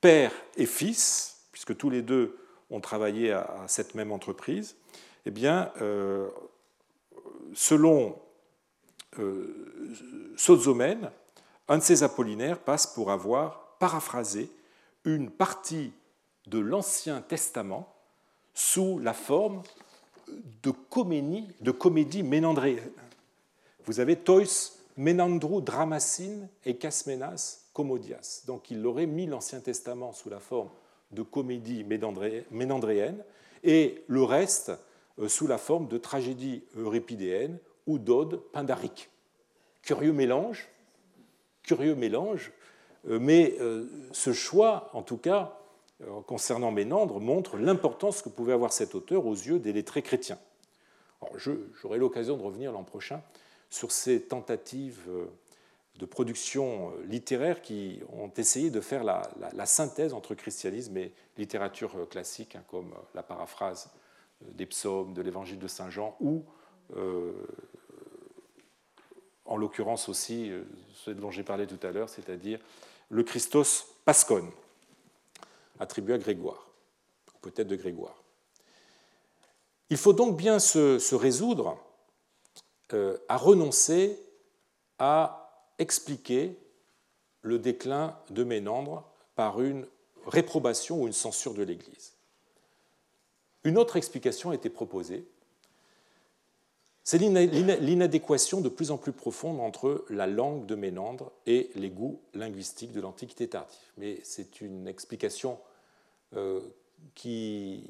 père et fils, puisque tous les deux ont travaillé à, cette même entreprise. Eh bien, euh, selon euh, Sozomène, un de ces apollinaires passe pour avoir paraphrasé une partie de l'Ancien Testament sous la forme de comédie, de ménandréenne. Vous avez Tois Menandrou Dramasin et Casmenas Commodias. Donc il aurait mis l'Ancien Testament sous la forme de comédie ménandréenne et le reste euh, sous la forme de tragédie euripidéenne ou d'odes pindariques. Curieux mélange, curieux mélange, euh, mais euh, ce choix, en tout cas, concernant Ménandre, montre l'importance que pouvait avoir cet auteur aux yeux des lettrés chrétiens. J'aurai l'occasion de revenir l'an prochain sur ces tentatives de production littéraire qui ont essayé de faire la, synthèse entre christianisme et littérature classique, hein, comme la paraphrase des psaumes, de l'évangile de Saint Jean, ou euh, en l'occurrence aussi euh, ce dont j'ai parlé tout à l'heure, c'est-à-dire le Christos Pascon, attribué à Grégoire, peut-être de Grégoire. Il faut donc bien se, résoudre euh, à renoncer à expliquer le déclin de Ménandre par une réprobation ou une censure de l'Église. Une autre explication a été proposée. C'est l'inadéquation de plus en plus profonde entre la langue de Ménandre et les goûts linguistiques de l'Antiquité tardive. Mais c'est une explication qui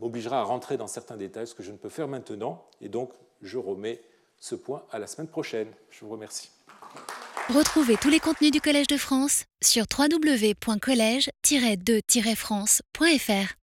m'obligera à rentrer dans certains détails, ce que je ne peux faire maintenant, et donc je remets ce point à la semaine prochaine. Je vous remercie. Retrouvez tous les contenus du Collège de France sur www.colège-2-france.fr.